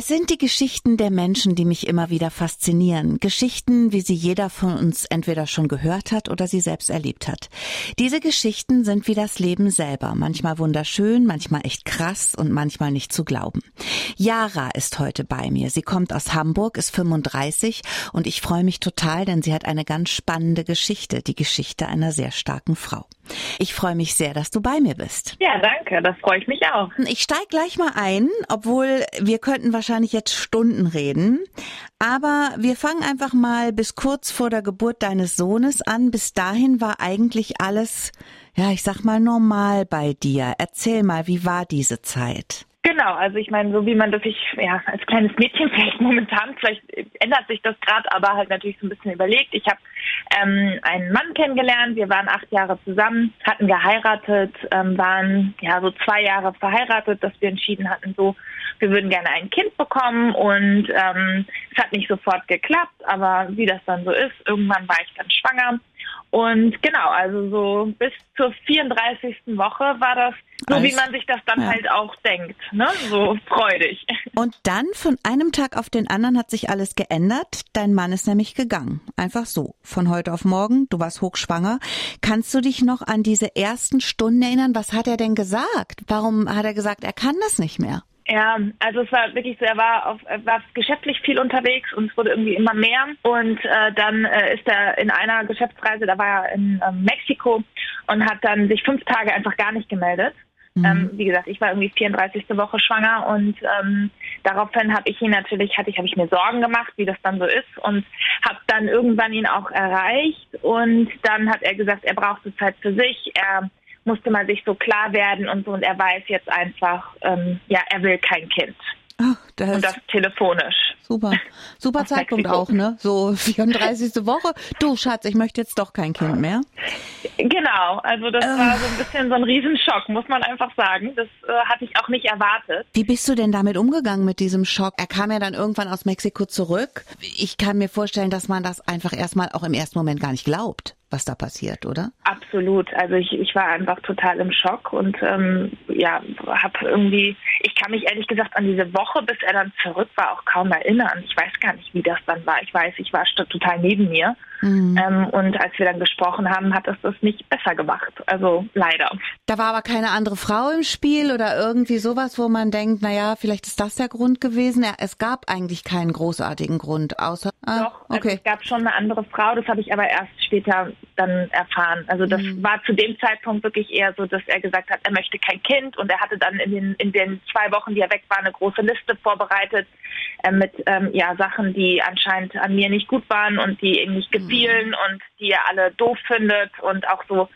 Es sind die Geschichten der Menschen, die mich immer wieder faszinieren. Geschichten, wie sie jeder von uns entweder schon gehört hat oder sie selbst erlebt hat. Diese Geschichten sind wie das Leben selber. Manchmal wunderschön, manchmal echt krass und manchmal nicht zu glauben. Yara ist heute bei mir. Sie kommt aus Hamburg, ist 35 und ich freue mich total, denn sie hat eine ganz spannende Geschichte. Die Geschichte einer sehr starken Frau. Ich freue mich sehr, dass du bei mir bist. Ja, danke. Das freue ich mich auch. Ich steige gleich mal ein, obwohl wir könnten wahrscheinlich jetzt Stunden reden. Aber wir fangen einfach mal bis kurz vor der Geburt deines Sohnes an. Bis dahin war eigentlich alles, ja, ich sag mal normal bei dir. Erzähl mal, wie war diese Zeit? Genau, also ich meine, so wie man das sich ja als kleines Mädchen vielleicht momentan, vielleicht ändert sich das gerade, aber halt natürlich so ein bisschen überlegt. Ich habe ähm, einen Mann kennengelernt, wir waren acht Jahre zusammen, hatten geheiratet, ähm, waren ja so zwei Jahre verheiratet, dass wir entschieden hatten, so wir würden gerne ein Kind bekommen und ähm, es hat nicht sofort geklappt, aber wie das dann so ist, irgendwann war ich dann schwanger und genau, also so bis zur 34. Woche war das so, Alles. wie man sich das dann ja. halt auch denkt, ne? So freudig. Und dann von einem Tag auf den anderen hat sich alles geändert. Dein Mann ist nämlich gegangen. Einfach so. Von heute auf morgen. Du warst hochschwanger. Kannst du dich noch an diese ersten Stunden erinnern? Was hat er denn gesagt? Warum hat er gesagt, er kann das nicht mehr? Ja, also es war wirklich so, er war, auf, er war geschäftlich viel unterwegs und es wurde irgendwie immer mehr. Und äh, dann äh, ist er in einer Geschäftsreise, da war er in äh, Mexiko und hat dann sich fünf Tage einfach gar nicht gemeldet. Mhm. Ähm, wie gesagt, ich war irgendwie 34. Woche schwanger und ähm, daraufhin habe ich ihn natürlich, hatte ich, habe ich mir Sorgen gemacht, wie das dann so ist und habe dann irgendwann ihn auch erreicht und dann hat er gesagt, er braucht so Zeit für sich. Er musste man sich so klar werden und so und er weiß jetzt einfach, ähm, ja, er will kein Kind. Ach, das und das telefonisch. Super. Super Zeitpunkt Mexiko. auch, ne? So 34. Woche. Du, Schatz, ich möchte jetzt doch kein Kind mehr. Genau. Also das äh. war so ein bisschen so ein Riesenschock, muss man einfach sagen. Das äh, hatte ich auch nicht erwartet. Wie bist du denn damit umgegangen mit diesem Schock? Er kam ja dann irgendwann aus Mexiko zurück. Ich kann mir vorstellen, dass man das einfach erstmal auch im ersten Moment gar nicht glaubt was da passiert, oder? Absolut. Also ich, ich war einfach total im Schock und ähm, ja, habe irgendwie, ich kann mich ehrlich gesagt an diese Woche, bis er dann zurück war, auch kaum erinnern. Ich weiß gar nicht, wie das dann war. Ich weiß, ich war total neben mir. Mhm. Ähm, und als wir dann gesprochen haben, hat es das nicht besser gemacht. Also leider. Da war aber keine andere Frau im Spiel oder irgendwie sowas, wo man denkt, naja, vielleicht ist das der Grund gewesen. Ja, es gab eigentlich keinen großartigen Grund, außer. Ah, Doch, also okay. es gab schon eine andere Frau, das habe ich aber erst später dann erfahren. Also das mhm. war zu dem Zeitpunkt wirklich eher so, dass er gesagt hat, er möchte kein Kind und er hatte dann in den, in den zwei Wochen, die er weg war, eine große Liste vorbereitet äh, mit ähm, ja, Sachen, die anscheinend an mir nicht gut waren und die ihm nicht gefielen mhm. und die er alle doof findet und auch so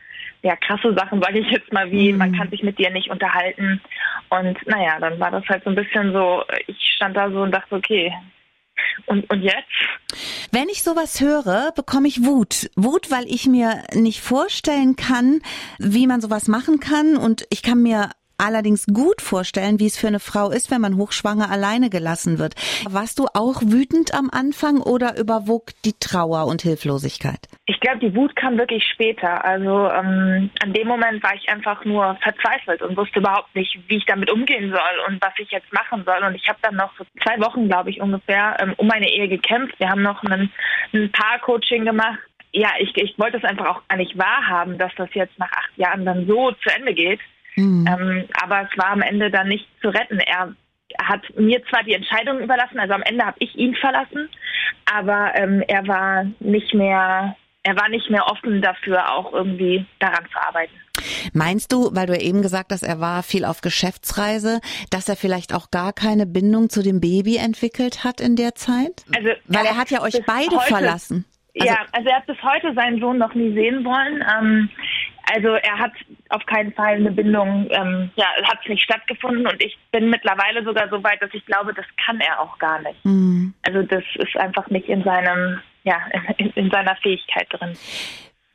ja, krasse Sachen, sage ich jetzt mal, wie mhm. man kann sich mit dir nicht unterhalten. Und naja, dann war das halt so ein bisschen so, ich stand da so und dachte, okay, und, und jetzt? Wenn ich sowas höre, bekomme ich Wut. Wut, weil ich mir nicht vorstellen kann, wie man sowas machen kann. Und ich kann mir allerdings gut vorstellen, wie es für eine Frau ist, wenn man hochschwanger alleine gelassen wird. Warst du auch wütend am Anfang oder überwog die Trauer und Hilflosigkeit? Ich glaube, die Wut kam wirklich später. Also ähm, an dem Moment war ich einfach nur verzweifelt und wusste überhaupt nicht, wie ich damit umgehen soll und was ich jetzt machen soll. Und ich habe dann noch so zwei Wochen, glaube ich, ungefähr ähm, um meine Ehe gekämpft. Wir haben noch ein, ein Paar-Coaching gemacht ja, ich, ich wollte es einfach auch gar nicht wahrhaben, dass das jetzt nach acht Jahren dann so zu Ende geht. Mhm. Ähm, aber es war am Ende dann nicht zu retten. Er hat mir zwar die Entscheidung überlassen, also am Ende habe ich ihn verlassen, aber ähm, er war nicht mehr, er war nicht mehr offen dafür, auch irgendwie daran zu arbeiten. Meinst du, weil du ja eben gesagt hast, er war viel auf Geschäftsreise, dass er vielleicht auch gar keine Bindung zu dem Baby entwickelt hat in der Zeit? Also, weil er, hat ja euch beide heute, verlassen. Also, ja, also er hat bis heute seinen Sohn noch nie sehen wollen. Ähm, also er hat auf keinen Fall eine Bindung, ähm, ja, hat es nicht stattgefunden und ich bin mittlerweile sogar so weit, dass ich glaube, das kann er auch gar nicht. Mhm. Also das ist einfach nicht in seinem, ja, in, in seiner Fähigkeit drin.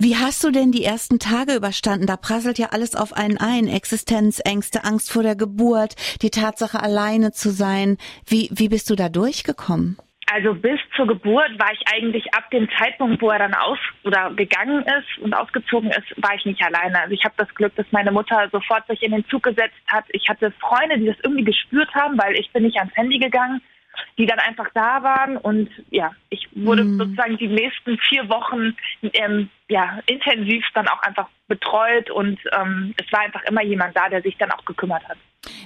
Wie hast du denn die ersten Tage überstanden? Da prasselt ja alles auf einen ein. Existenzängste, Angst vor der Geburt, die Tatsache alleine zu sein. Wie, wie bist du da durchgekommen? Also bis zur Geburt war ich eigentlich ab dem Zeitpunkt, wo er dann aus oder gegangen ist und ausgezogen ist, war ich nicht alleine. Also ich habe das Glück, dass meine Mutter sofort sich in den Zug gesetzt hat. Ich hatte Freunde, die das irgendwie gespürt haben, weil ich bin nicht ans Handy gegangen die dann einfach da waren und ja, ich wurde mhm. sozusagen die nächsten vier Wochen ähm, ja, intensiv dann auch einfach betreut und ähm, es war einfach immer jemand da, der sich dann auch gekümmert hat.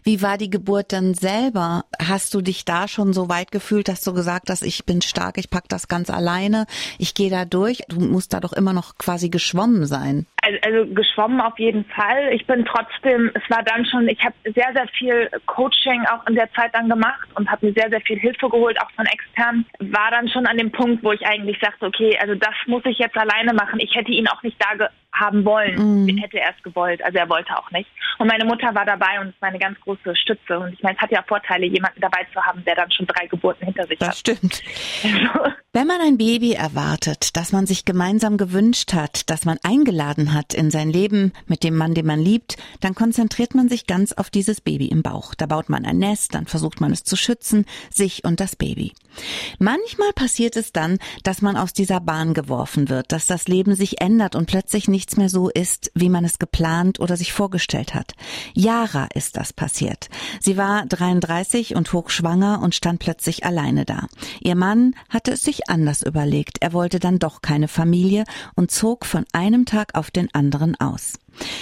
Wie war die Geburt dann selber? Hast du dich da schon so weit gefühlt, dass du gesagt hast, ich bin stark, ich pack das ganz alleine, ich gehe da durch? Du musst da doch immer noch quasi geschwommen sein. Also, also geschwommen auf jeden Fall. Ich bin trotzdem, es war dann schon, ich habe sehr, sehr viel Coaching auch in der Zeit dann gemacht und habe mir sehr, sehr viel Hilfe geholt, auch von extern. War dann schon an dem Punkt, wo ich eigentlich sagte, okay, also das muss ich jetzt alleine machen. Ich hätte ihn auch nicht da haben wollen. Mhm. Hätte er es gewollt. Also er wollte auch nicht. Und meine Mutter war dabei und ist meine ganz große Stütze. Und ich meine, es hat ja Vorteile, jemanden dabei zu haben, der dann schon drei Geburten hinter sich das hat. Das stimmt. Also. Wenn man ein Baby erwartet, das man sich gemeinsam gewünscht hat, das man eingeladen hat in sein Leben mit dem Mann, den man liebt, dann konzentriert man sich ganz auf dieses Baby im Bauch. Da baut man ein Nest, dann versucht man es zu schützen, sich und das Baby. Manchmal passiert es dann, dass man aus dieser Bahn geworfen wird, dass das Leben sich ändert und plötzlich nichts mehr so ist, wie man es geplant oder sich vorgestellt hat. Yara ist das passiert. Sie war 33 und hochschwanger und stand plötzlich alleine da. Ihr Mann hatte es sich anders überlegt. Er wollte dann doch keine Familie und zog von einem Tag auf den anderen aus.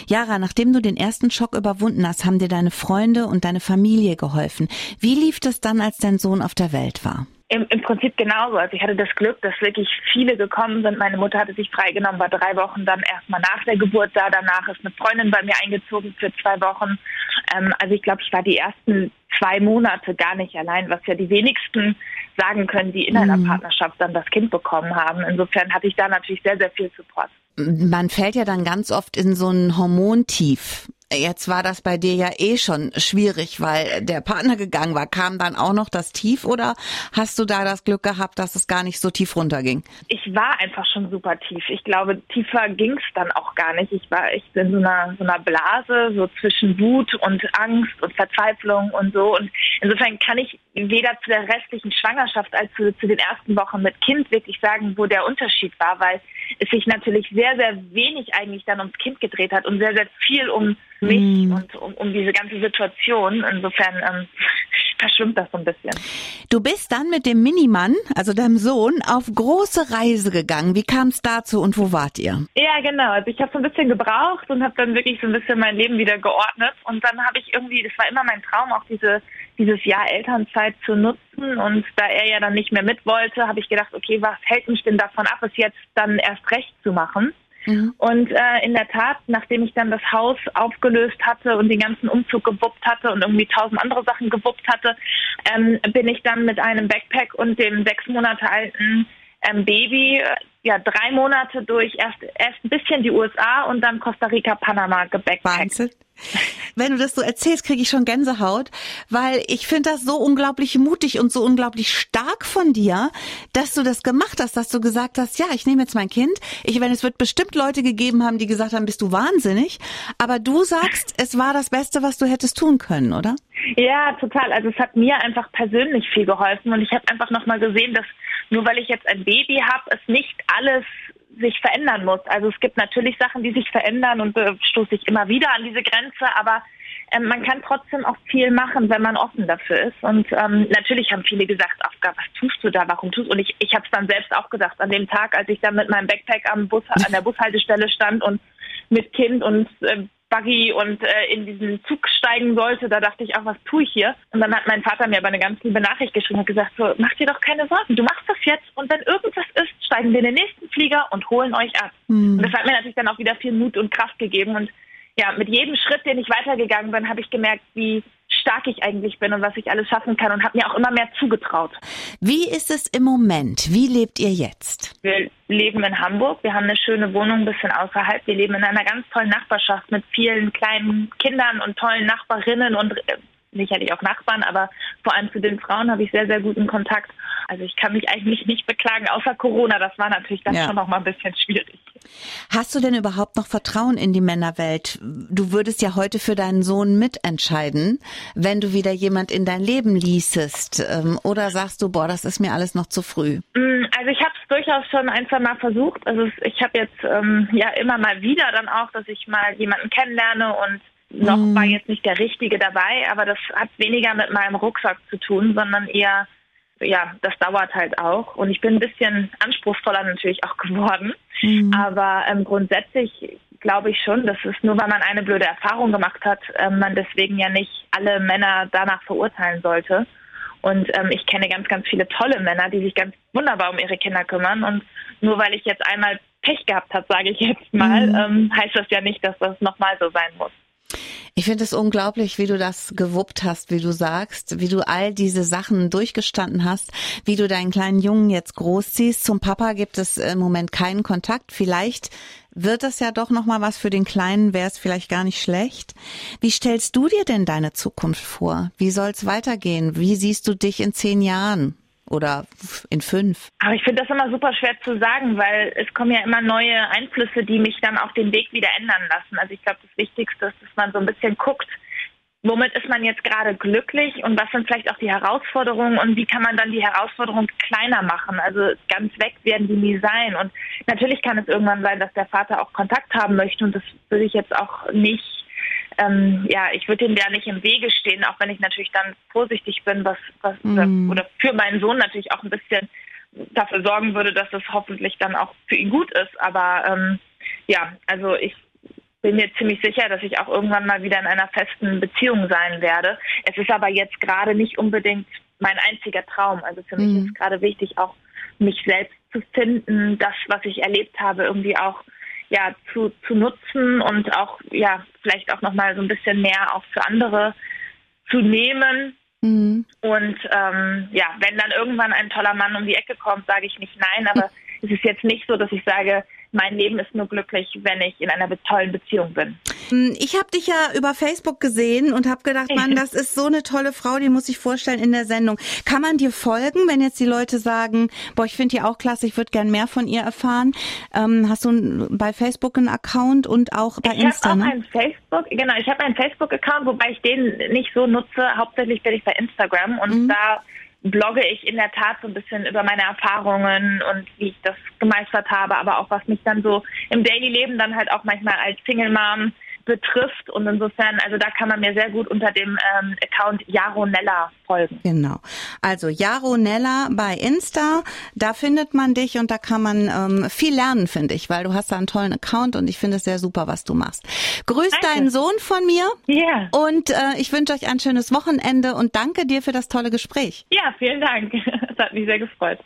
Jara, nachdem du den ersten Schock überwunden hast, haben dir deine Freunde und deine Familie geholfen. Wie lief das dann, als dein Sohn auf der Welt war? Im, Im Prinzip genauso. Also ich hatte das Glück, dass wirklich viele gekommen sind. Meine Mutter hatte sich freigenommen, war drei Wochen dann erstmal nach der Geburt da. Danach ist eine Freundin bei mir eingezogen für zwei Wochen. Ähm, also ich glaube, ich war die ersten zwei Monate gar nicht allein, was ja die wenigsten sagen können, die in einer mhm. Partnerschaft dann das Kind bekommen haben. Insofern hatte ich da natürlich sehr, sehr viel Support. Man fällt ja dann ganz oft in so ein Hormontief. Jetzt war das bei dir ja eh schon schwierig, weil der Partner gegangen war. Kam dann auch noch das Tief oder hast du da das Glück gehabt, dass es gar nicht so tief runterging? Ich war einfach schon super tief. Ich glaube, tiefer ging es dann auch gar nicht. Ich war echt in so einer, so einer Blase, so zwischen Wut und Angst und Verzweiflung und so. Und insofern kann ich weder zu der restlichen Schwangerschaft als zu, zu den ersten Wochen mit Kind wirklich sagen, wo der Unterschied war, weil es sich natürlich sehr, sehr wenig eigentlich dann ums Kind gedreht hat und sehr, sehr viel um mich mm. und um, um, diese ganze Situation. Insofern ähm, verschwimmt das so ein bisschen. Du bist dann mit dem Minimann, also deinem Sohn, auf große Reise gegangen. Wie kam es dazu und wo wart ihr? Ja, genau. Also ich habe so ein bisschen gebraucht und habe dann wirklich so ein bisschen mein Leben wieder geordnet. Und dann habe ich irgendwie, das war immer mein Traum, auch diese dieses Jahr Elternzeit zu nutzen. Und da er ja dann nicht mehr mit wollte, habe ich gedacht, okay, was hält mich denn davon ab, es jetzt dann erst recht zu machen? Mhm. Und äh, in der Tat, nachdem ich dann das Haus aufgelöst hatte und den ganzen Umzug gewuppt hatte und irgendwie tausend andere Sachen gewuppt hatte, ähm, bin ich dann mit einem Backpack und dem sechs Monate alten ähm, Baby äh, ja drei Monate durch erst erst ein bisschen die USA und dann Costa Rica, Panama gebackpackt. Wahnsinn. Wenn du das so erzählst, kriege ich schon Gänsehaut, weil ich finde das so unglaublich mutig und so unglaublich stark von dir, dass du das gemacht hast, dass du gesagt hast, ja, ich nehme jetzt mein Kind. Ich meine, es wird bestimmt Leute gegeben haben, die gesagt haben, bist du wahnsinnig, aber du sagst, es war das Beste, was du hättest tun können, oder? Ja, total. Also es hat mir einfach persönlich viel geholfen und ich habe einfach nochmal gesehen, dass nur weil ich jetzt ein Baby habe, es nicht alles sich verändern muss. Also es gibt natürlich Sachen, die sich verändern und stoße ich immer wieder an diese Grenze, aber ähm, man kann trotzdem auch viel machen, wenn man offen dafür ist. Und ähm, natürlich haben viele gesagt, Afga, was tust du da, warum tust du? Und ich, ich habe es dann selbst auch gedacht, an dem Tag, als ich dann mit meinem Backpack am Bus, an der Bushaltestelle stand und mit Kind und äh, Buggy und äh, in diesen Zug steigen sollte, da dachte ich auch, was tue ich hier? Und dann hat mein Vater mir aber eine ganz liebe Nachricht geschrieben und gesagt, so, mach dir doch keine Sorgen, du machst das jetzt und wenn irgendwas ist, steigen wir in den nächsten Flieger und holen euch ab. Mhm. Und das hat mir natürlich dann auch wieder viel Mut und Kraft gegeben und ja, mit jedem Schritt, den ich weitergegangen bin, habe ich gemerkt, wie stark ich eigentlich bin und was ich alles schaffen kann und habe mir auch immer mehr zugetraut. Wie ist es im Moment? Wie lebt ihr jetzt? Wir leben in Hamburg. Wir haben eine schöne Wohnung ein bisschen außerhalb. Wir leben in einer ganz tollen Nachbarschaft mit vielen kleinen Kindern und tollen Nachbarinnen und äh, sicherlich auch Nachbarn, aber vor allem zu den Frauen habe ich sehr, sehr guten Kontakt. Also ich kann mich eigentlich nicht beklagen, außer Corona. Das war natürlich dann ja. schon noch mal ein bisschen schwierig. Hast du denn überhaupt noch Vertrauen in die Männerwelt? Du würdest ja heute für deinen Sohn mitentscheiden, wenn du wieder jemand in dein Leben ließest. Ähm, oder sagst du, boah, das ist mir alles noch zu früh? Mm, also ich habe es durchaus schon ein, zwei Mal versucht. Also ich habe jetzt ähm, ja immer mal wieder dann auch, dass ich mal jemanden kennenlerne und noch war mm. jetzt nicht der Richtige dabei, aber das hat weniger mit meinem Rucksack zu tun, sondern eher ja, das dauert halt auch. Und ich bin ein bisschen anspruchsvoller natürlich auch geworden. Mhm. Aber ähm, grundsätzlich glaube ich schon, dass es nur, weil man eine blöde Erfahrung gemacht hat, ähm, man deswegen ja nicht alle Männer danach verurteilen sollte. Und ähm, ich kenne ganz, ganz viele tolle Männer, die sich ganz wunderbar um ihre Kinder kümmern. Und nur weil ich jetzt einmal Pech gehabt habe, sage ich jetzt mal, mhm. ähm, heißt das ja nicht, dass das nochmal so sein muss. Ich finde es unglaublich, wie du das gewuppt hast, wie du sagst, wie du all diese Sachen durchgestanden hast, wie du deinen kleinen Jungen jetzt großziehst. Zum Papa gibt es im Moment keinen Kontakt. Vielleicht wird das ja doch noch mal was für den Kleinen, wäre es vielleicht gar nicht schlecht. Wie stellst du dir denn deine Zukunft vor? Wie soll es weitergehen? Wie siehst du dich in zehn Jahren? Oder in fünf? Aber ich finde das immer super schwer zu sagen, weil es kommen ja immer neue Einflüsse, die mich dann auch den Weg wieder ändern lassen. Also ich glaube, das Wichtigste ist, dass man so ein bisschen guckt, womit ist man jetzt gerade glücklich und was sind vielleicht auch die Herausforderungen und wie kann man dann die Herausforderungen kleiner machen? Also ganz weg werden die nie sein. Und natürlich kann es irgendwann sein, dass der Vater auch Kontakt haben möchte und das würde ich jetzt auch nicht ähm, ja, ich würde ihm da nicht im Wege stehen, auch wenn ich natürlich dann vorsichtig bin, was, was mm. oder für meinen Sohn natürlich auch ein bisschen dafür sorgen würde, dass es hoffentlich dann auch für ihn gut ist. Aber ähm, ja, also ich bin mir ziemlich sicher, dass ich auch irgendwann mal wieder in einer festen Beziehung sein werde. Es ist aber jetzt gerade nicht unbedingt mein einziger Traum. Also für mich mm. ist gerade wichtig, auch mich selbst zu finden, das, was ich erlebt habe, irgendwie auch ja zu, zu nutzen und auch ja vielleicht auch noch mal so ein bisschen mehr auch für andere zu nehmen. Mhm. Und ähm, ja, wenn dann irgendwann ein toller Mann um die Ecke kommt, sage ich nicht nein, aber es ist jetzt nicht so, dass ich sage, mein Leben ist nur glücklich, wenn ich in einer tollen Beziehung bin. Hm, ich habe dich ja über Facebook gesehen und habe gedacht, Mann, das ist so eine tolle Frau, die muss ich vorstellen in der Sendung. Kann man dir folgen, wenn jetzt die Leute sagen, boah, ich finde die auch klasse, ich würde gern mehr von ihr erfahren? Ähm, hast du bei Facebook einen Account und auch bei ich Insta? Ich habe auch ne? einen Facebook, genau, ich habe einen Facebook-Account, wobei ich den nicht so nutze. Hauptsächlich bin ich bei Instagram und mhm. da blogge ich in der Tat so ein bisschen über meine Erfahrungen und wie ich das gemeistert habe, aber auch was mich dann so im Daily Leben dann halt auch manchmal als Single Mom betrifft. Und insofern, also da kann man mir sehr gut unter dem ähm, Account Jaronella folgen. Genau. Also Jaronella bei Insta, da findet man dich und da kann man ähm, viel lernen, finde ich, weil du hast da einen tollen Account und ich finde es sehr super, was du machst. Grüß danke. deinen Sohn von mir. Ja. Und äh, ich wünsche euch ein schönes Wochenende und danke dir für das tolle Gespräch. Ja, vielen Dank. Es hat mich sehr gefreut.